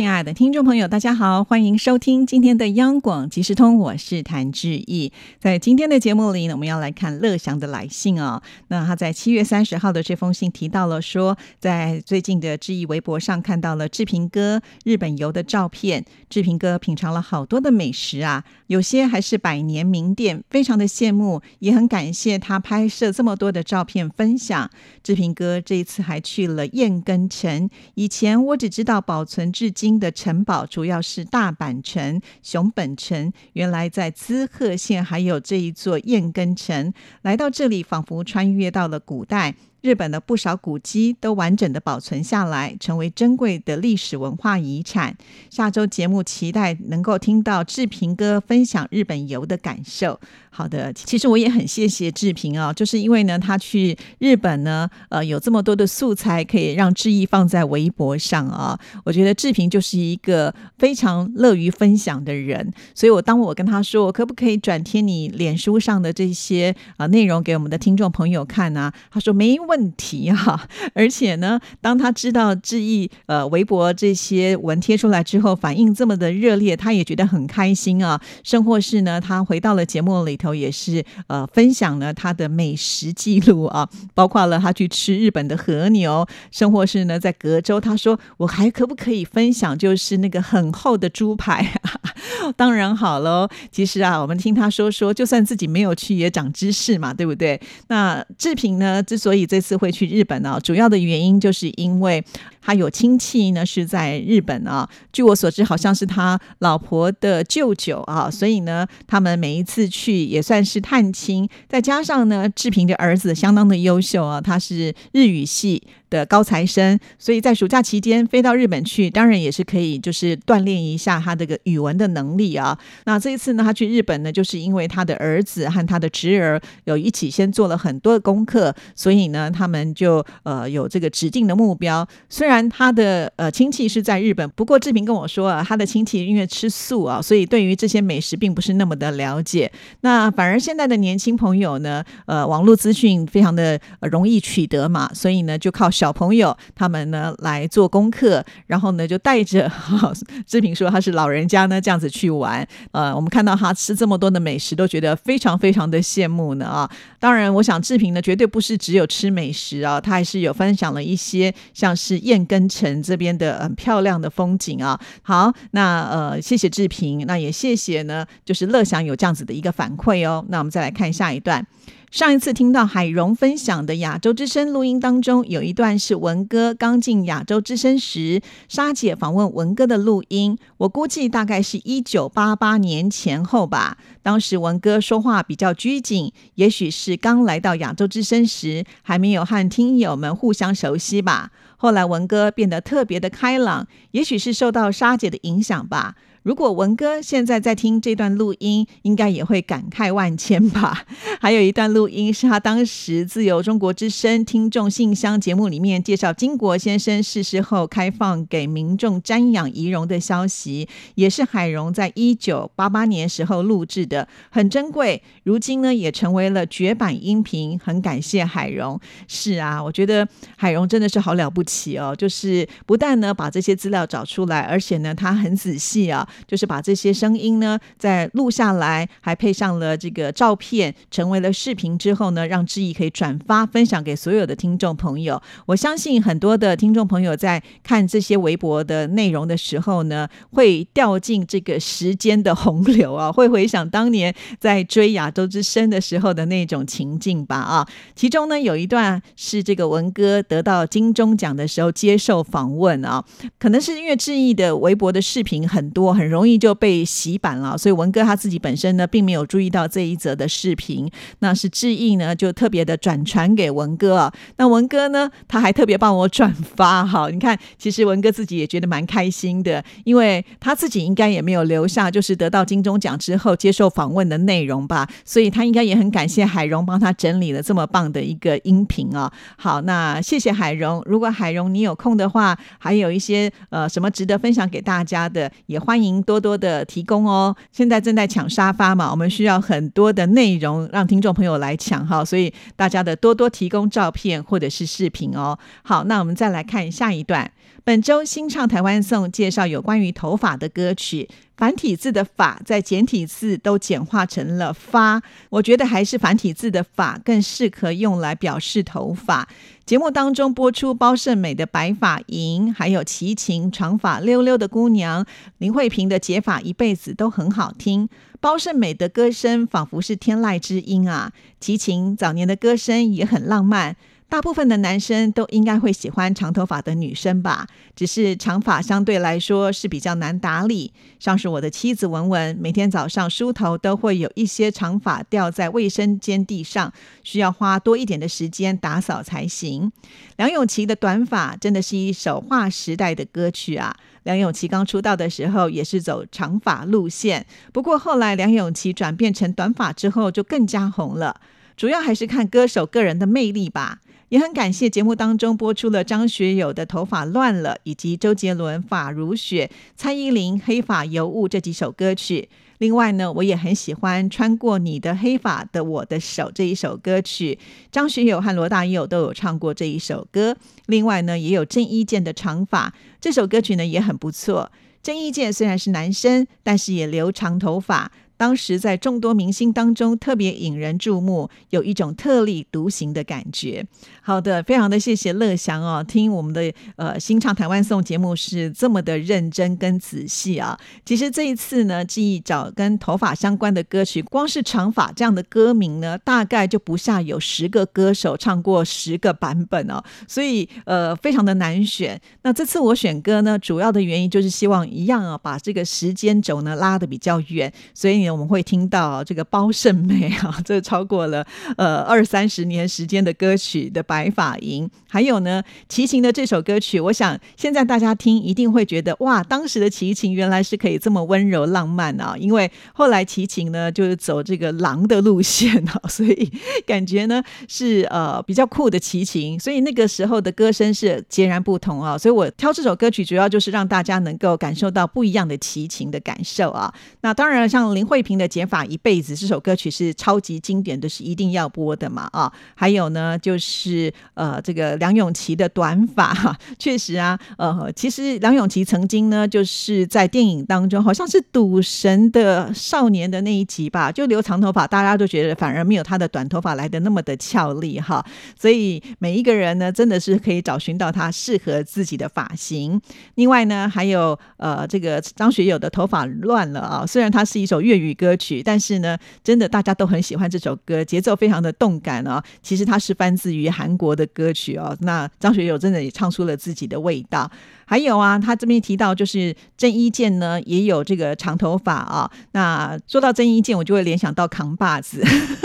亲爱的听众朋友，大家好，欢迎收听今天的央广即时通，我是谭志毅。在今天的节目里呢，我们要来看乐祥的来信哦。那他在七月三十号的这封信提到了说，在最近的志毅微博上看到了志平哥日本游的照片，志平哥品尝了好多的美食啊，有些还是百年名店，非常的羡慕，也很感谢他拍摄这么多的照片分享。志平哥这一次还去了燕根城，以前我只知道保存至今。的城堡主要是大阪城、熊本城，原来在滋贺县还有这一座燕根城。来到这里，仿佛穿越到了古代。日本的不少古迹都完整的保存下来，成为珍贵的历史文化遗产。下周节目期待能够听到志平哥分享日本游的感受。好的，其实我也很谢谢志平啊，就是因为呢，他去日本呢，呃，有这么多的素材可以让志毅放在微博上啊。我觉得志平就是一个非常乐于分享的人，所以我当我跟他说，我可不可以转贴你脸书上的这些啊内容给我们的听众朋友看呢？他说没。问题哈，而且呢，当他知道志毅呃微博这些文贴出来之后，反应这么的热烈，他也觉得很开心啊。甚或是呢，他回到了节目里头，也是呃分享了他的美食记录啊，包括了他去吃日本的和牛，甚或是呢在隔州，他说我还可不可以分享，就是那个很厚的猪排？当然好喽。其实啊，我们听他说说，就算自己没有去，也长知识嘛，对不对？那志平呢，之所以这次会去日本呢，主要的原因就是因为他有亲戚呢是在日本啊。据我所知，好像是他老婆的舅舅啊，所以呢，他们每一次去也算是探亲。再加上呢，志平的儿子相当的优秀啊，他是日语系。的高材生，所以在暑假期间飞到日本去，当然也是可以，就是锻炼一下他这个语文的能力啊。那这一次呢，他去日本呢，就是因为他的儿子和他的侄儿有一起先做了很多的功课，所以呢，他们就呃有这个指定的目标。虽然他的呃亲戚是在日本，不过志平跟我说啊，他的亲戚因为吃素啊，所以对于这些美食并不是那么的了解。那反而现在的年轻朋友呢，呃，网络资讯非常的容易取得嘛，所以呢，就靠。小朋友他们呢来做功课，然后呢就带着 志平说他是老人家呢这样子去玩。呃，我们看到他吃这么多的美食，都觉得非常非常的羡慕呢啊。当然，我想志平呢绝对不是只有吃美食啊，他还是有分享了一些像是燕根城这边的很漂亮的风景啊。好，那呃谢谢志平，那也谢谢呢，就是乐享有这样子的一个反馈哦。那我们再来看下一段。上一次听到海荣分享的亚洲之声录音当中，有一段是文哥刚进亚洲之声时，沙姐访问文哥的录音。我估计大概是一九八八年前后吧。当时文哥说话比较拘谨，也许是刚来到亚洲之声时，还没有和听友们互相熟悉吧。后来文哥变得特别的开朗，也许是受到沙姐的影响吧。如果文哥现在在听这段录音，应该也会感慨万千吧。还有一段录音是他当时自由中国之声听众信箱节目里面介绍金国先生逝世后开放给民众瞻仰遗容的消息，也是海荣在一九八八年时候录制的，很珍贵。如今呢，也成为了绝版音频，很感谢海荣。是啊，我觉得海荣真的是好了不起哦，就是不但呢把这些资料找出来，而且呢他很仔细啊。就是把这些声音呢，再录下来，还配上了这个照片，成为了视频之后呢，让志毅可以转发分享给所有的听众朋友。我相信很多的听众朋友在看这些微博的内容的时候呢，会掉进这个时间的洪流啊，会回想当年在追亚洲之声的时候的那种情境吧啊。其中呢，有一段是这个文哥得到金钟奖的时候接受访问啊，可能是因为志毅的微博的视频很多。很容易就被洗版了，所以文哥他自己本身呢，并没有注意到这一则的视频。那是志毅呢，就特别的转传给文哥啊。那文哥呢，他还特别帮我转发哈。你看，其实文哥自己也觉得蛮开心的，因为他自己应该也没有留下，就是得到金钟奖之后接受访问的内容吧。所以他应该也很感谢海荣帮他整理了这么棒的一个音频啊。好，那谢谢海荣。如果海荣你有空的话，还有一些呃什么值得分享给大家的，也欢迎多多的提供哦。现在正在抢沙发嘛，我们需要很多的内容让听众朋友来抢哈，所以大家的多多提供照片或者是视频哦。好，那我们再来看下一段。本周新唱台湾颂介绍有关于头发的歌曲，繁体字的“发”在简体字都简化成了“发”，我觉得还是繁体字的“发”更适合用来表示头发。节目当中播出包胜美的白发银，还有齐秦长发溜溜的姑娘林慧萍的解法一辈子都很好听。包胜美的歌声仿佛是天籁之音啊，齐秦早年的歌声也很浪漫。大部分的男生都应该会喜欢长头发的女生吧，只是长发相对来说是比较难打理。像是我的妻子文文，每天早上梳头都会有一些长发掉在卫生间地上，需要花多一点的时间打扫才行。梁咏琪的短发真的是一首划时代的歌曲啊！梁咏琪刚出道的时候也是走长发路线，不过后来梁咏琪转变成短发之后就更加红了，主要还是看歌手个人的魅力吧。也很感谢节目当中播出了张学友的《头发乱了》，以及周杰伦《发如雪》、蔡依林《黑发尤物》这几首歌曲。另外呢，我也很喜欢《穿过你的黑发的我的手》这一首歌曲，张学友和罗大佑都有唱过这一首歌。另外呢，也有郑伊健的《长发》这首歌曲呢也很不错。郑伊健虽然是男生，但是也留长头发。当时在众多明星当中特别引人注目，有一种特立独行的感觉。好的，非常的谢谢乐祥哦，听我们的呃新唱台湾颂节目是这么的认真跟仔细啊。其实这一次呢，记忆找跟头发相关的歌曲，光是长发这样的歌名呢，大概就不下有十个歌手唱过十个版本哦，所以呃非常的难选。那这次我选歌呢，主要的原因就是希望一样啊，把这个时间轴呢拉的比较远，所以。我们会听到这个包胜美啊，这超过了呃二三十年时间的歌曲的白发银，还有呢齐秦的这首歌曲，我想现在大家听一定会觉得哇，当时的齐秦原来是可以这么温柔浪漫啊！因为后来齐秦呢就是走这个狼的路线啊，所以感觉呢是呃比较酷的齐秦，所以那个时候的歌声是截然不同啊。所以我挑这首歌曲主要就是让大家能够感受到不一样的齐秦的感受啊。那当然像林慧。慧萍的剪法一辈子这首歌曲是超级经典的，是一定要播的嘛啊！还有呢，就是呃，这个梁咏琪的短发，哈 确实啊，呃，其实梁咏琪曾经呢，就是在电影当中，好像是赌神的少年的那一集吧，就留长头发，大家都觉得反而没有他的短头发来的那么的俏丽哈。所以每一个人呢，真的是可以找寻到他适合自己的发型。另外呢，还有呃，这个张学友的头发乱了啊，虽然它是一首粤语。语歌曲，但是呢，真的大家都很喜欢这首歌，节奏非常的动感哦。其实它是翻自于韩国的歌曲哦。那张学友真的也唱出了自己的味道。还有啊，他这边提到就是郑伊健呢，也有这个长头发啊。那说到郑伊健，我就会联想到扛把子。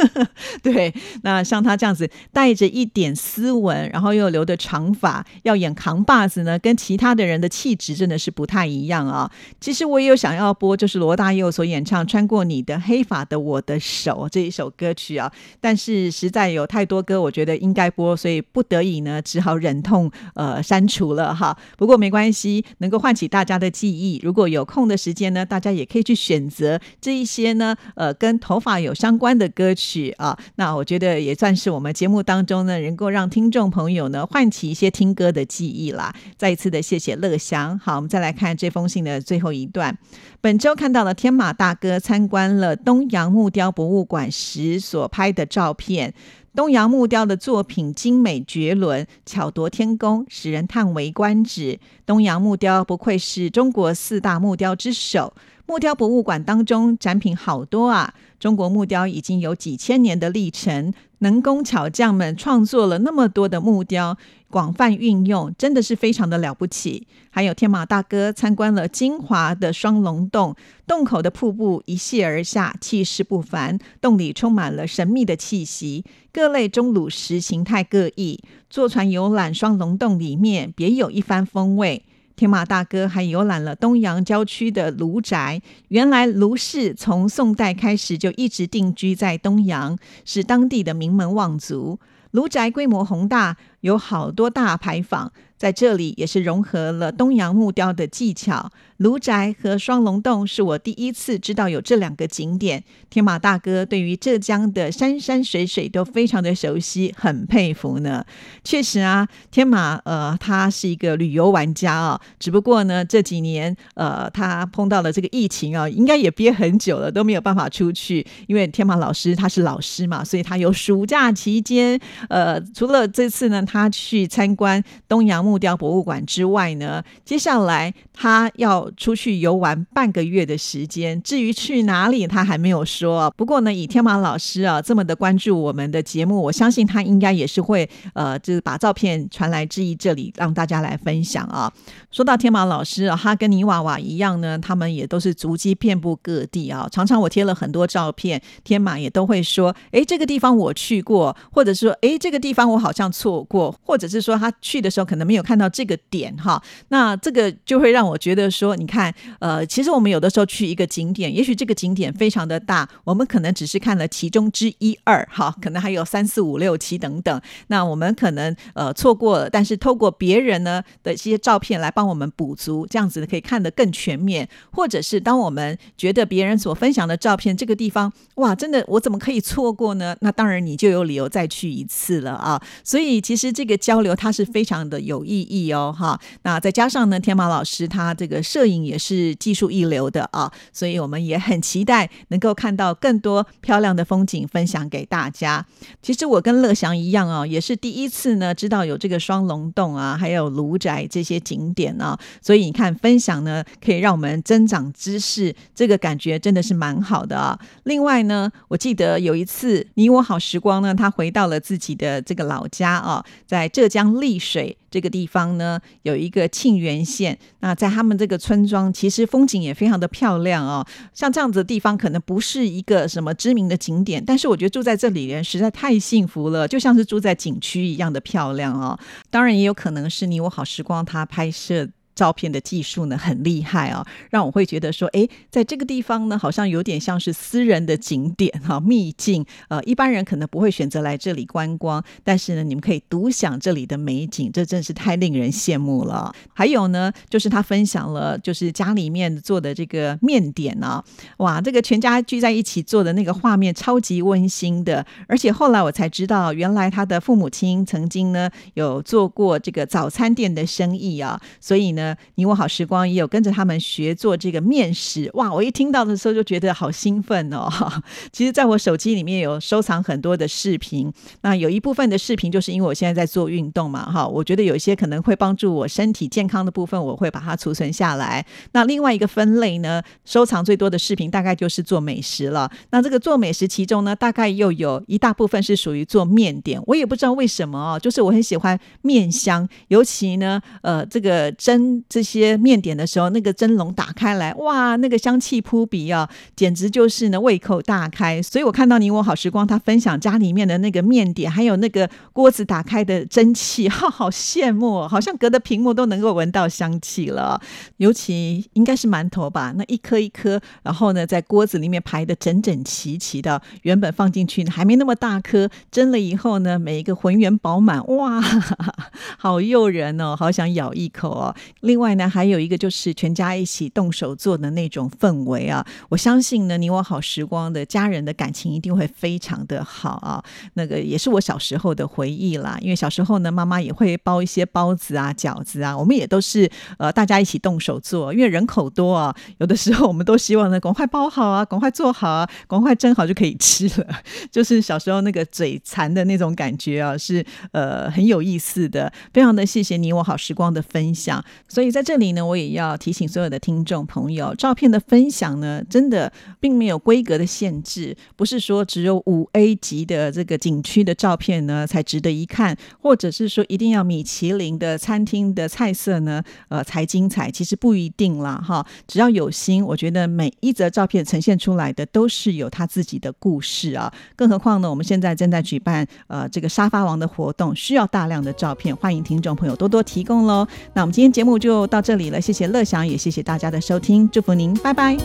对，那像他这样子带着一点斯文，然后又留的长发，要演扛把子呢，跟其他的人的气质真的是不太一样啊。其实我也有想要播，就是罗大佑所演唱《穿过你的黑发的我的手》这一首歌曲啊。但是实在有太多歌，我觉得应该播，所以不得已呢，只好忍痛呃删除了哈。不过没。关系能够唤起大家的记忆。如果有空的时间呢，大家也可以去选择这一些呢，呃，跟头发有相关的歌曲啊。那我觉得也算是我们节目当中呢，能够让听众朋友呢唤起一些听歌的记忆啦。再一次的谢谢乐祥。好，我们再来看这封信的最后一段。本周看到了天马大哥参观了东洋木雕博物馆时所拍的照片。东洋木雕的作品精美绝伦，巧夺天工，使人叹为观止。东洋木雕不愧是中国四大木雕之首。木雕博物馆当中展品好多啊！中国木雕已经有几千年的历程，能工巧匠们创作了那么多的木雕，广泛运用，真的是非常的了不起。还有天马大哥参观了金华的双龙洞，洞口的瀑布一泻而下，气势不凡，洞里充满了神秘的气息。各类钟乳石形态各异，坐船游览双龙洞里面，别有一番风味。天马大哥还游览了东阳郊区的卢宅，原来卢氏从宋代开始就一直定居在东阳，是当地的名门望族。卢宅规模宏大，有好多大牌坊。在这里也是融合了东阳木雕的技巧。卢宅和双龙洞是我第一次知道有这两个景点。天马大哥对于浙江的山山水水都非常的熟悉，很佩服呢。确实啊，天马呃，他是一个旅游玩家啊。只不过呢，这几年呃，他碰到了这个疫情啊，应该也憋很久了，都没有办法出去。因为天马老师他是老师嘛，所以他有暑假期间，呃，除了这次呢，他去参观东洋。木雕博物馆之外呢，接下来他要出去游玩半个月的时间。至于去哪里，他还没有说。不过呢，以天马老师啊这么的关注我们的节目，我相信他应该也是会呃，就是把照片传来质疑这里，让大家来分享啊。说到天马老师啊，他跟泥娃娃一样呢，他们也都是足迹遍布各地啊。常常我贴了很多照片，天马也都会说：“哎，这个地方我去过，或者是说哎，这个地方我好像错过，或者是说他去的时候可能没。”有看到这个点哈，那这个就会让我觉得说，你看，呃，其实我们有的时候去一个景点，也许这个景点非常的大，我们可能只是看了其中之一二，哈，可能还有三四五六七等等，那我们可能呃错过了，但是透过别人呢的一些照片来帮我们补足，这样子可以看得更全面，或者是当我们觉得别人所分享的照片这个地方，哇，真的我怎么可以错过呢？那当然你就有理由再去一次了啊，所以其实这个交流它是非常的有。意义哦，哈，那再加上呢，天马老师他这个设摄影也是技术一流的啊，所以我们也很期待能够看到更多漂亮的风景分享给大家。其实我跟乐祥一样啊，也是第一次呢知道有这个双龙洞啊，还有卢宅这些景点啊，所以你看分享呢可以让我们增长知识，这个感觉真的是蛮好的啊。另外呢，我记得有一次你我好时光呢，他回到了自己的这个老家啊，在浙江丽水。这个地方呢，有一个沁源县。那在他们这个村村庄，其实风景也非常的漂亮哦。像这样子的地方，可能不是一个什么知名的景点，但是我觉得住在这里人实在太幸福了，就像是住在景区一样的漂亮哦。当然，也有可能是你我好时光他拍摄。照片的技术呢很厉害啊，让我会觉得说，哎，在这个地方呢，好像有点像是私人的景点哈，秘境。呃，一般人可能不会选择来这里观光，但是呢，你们可以独享这里的美景，这真是太令人羡慕了。还有呢，就是他分享了，就是家里面做的这个面点啊，哇，这个全家聚在一起做的那个画面超级温馨的。而且后来我才知道，原来他的父母亲曾经呢有做过这个早餐店的生意啊，所以呢。你我好时光也有跟着他们学做这个面食，哇！我一听到的时候就觉得好兴奋哦。其实，在我手机里面有收藏很多的视频，那有一部分的视频就是因为我现在在做运动嘛，哈，我觉得有一些可能会帮助我身体健康的部分，我会把它储存下来。那另外一个分类呢，收藏最多的视频大概就是做美食了。那这个做美食其中呢，大概又有一大部分是属于做面点，我也不知道为什么哦，就是我很喜欢面香，尤其呢，呃，这个蒸。这些面点的时候，那个蒸笼打开来，哇，那个香气扑鼻啊，简直就是呢胃口大开。所以我看到你我好时光他分享家里面的那个面点，还有那个锅子打开的蒸汽，哈，好羡慕，好像隔着屏幕都能够闻到香气了。尤其应该是馒头吧，那一颗一颗，然后呢在锅子里面排的整整齐齐的，原本放进去还没那么大颗，蒸了以后呢，每一个浑圆饱满，哇，好诱人哦，好想咬一口哦。另外呢，还有一个就是全家一起动手做的那种氛围啊！我相信呢，你我好时光的家人的感情一定会非常的好啊！那个也是我小时候的回忆啦，因为小时候呢，妈妈也会包一些包子啊、饺子啊，我们也都是呃大家一起动手做，因为人口多啊，有的时候我们都希望呢，赶快包好啊，赶快做好啊，赶快蒸好就可以吃了。就是小时候那个嘴馋的那种感觉啊，是呃很有意思的。非常的谢谢你我好时光的分享。所以在这里呢，我也要提醒所有的听众朋友，照片的分享呢，真的并没有规格的限制，不是说只有五 A 级的这个景区的照片呢才值得一看，或者是说一定要米其林的餐厅的菜色呢，呃才精彩。其实不一定啦，哈，只要有心，我觉得每一则照片呈现出来的都是有他自己的故事啊。更何况呢，我们现在正在举办呃这个沙发王的活动，需要大量的照片，欢迎听众朋友多多提供喽。那我们今天节目就到这里了，谢谢乐祥，也谢谢大家的收听，祝福您，拜拜。